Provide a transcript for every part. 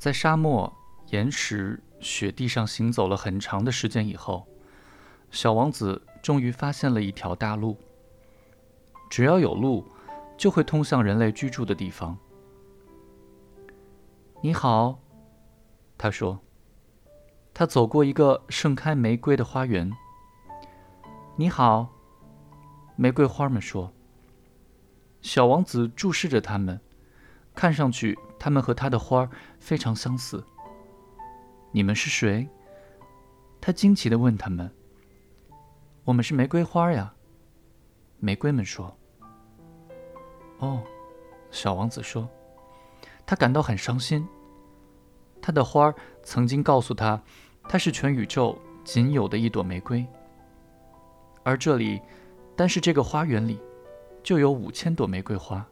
在沙漠、岩石、雪地上行走了很长的时间以后，小王子终于发现了一条大路。只要有路，就会通向人类居住的地方。你好，他说。他走过一个盛开玫瑰的花园。你好，玫瑰花们说。小王子注视着他们，看上去他们和他的花非常相似。你们是谁？他惊奇地问他们。我们是玫瑰花呀，玫瑰们说。哦，小王子说，他感到很伤心。他的花曾经告诉他，它是全宇宙仅有的一朵玫瑰，而这里，单是这个花园里，就有五千朵玫瑰花，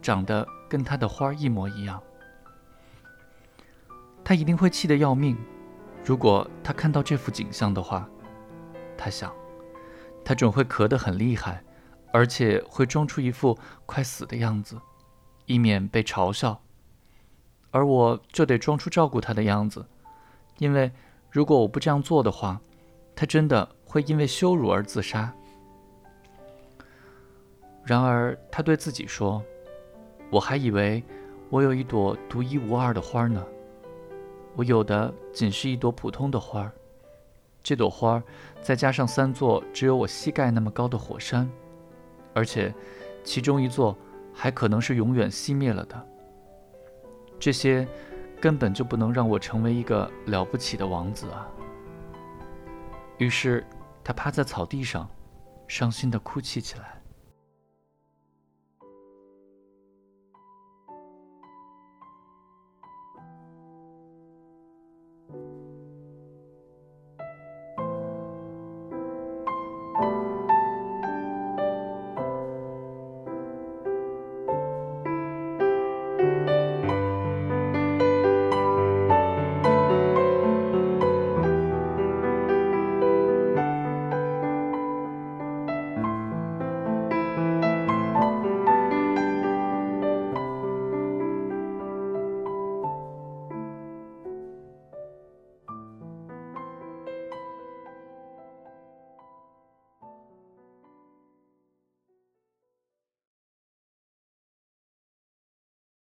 长得跟他的花一模一样。他一定会气得要命，如果他看到这幅景象的话，他想，他准会咳得很厉害，而且会装出一副快死的样子，以免被嘲笑。而我就得装出照顾他的样子，因为如果我不这样做的话，他真的会因为羞辱而自杀。然而，他对自己说：“我还以为我有一朵独一无二的花呢。我有的仅是一朵普通的花，这朵花再加上三座只有我膝盖那么高的火山，而且其中一座还可能是永远熄灭了的。”这些根本就不能让我成为一个了不起的王子啊！于是，他趴在草地上，伤心地哭泣起来。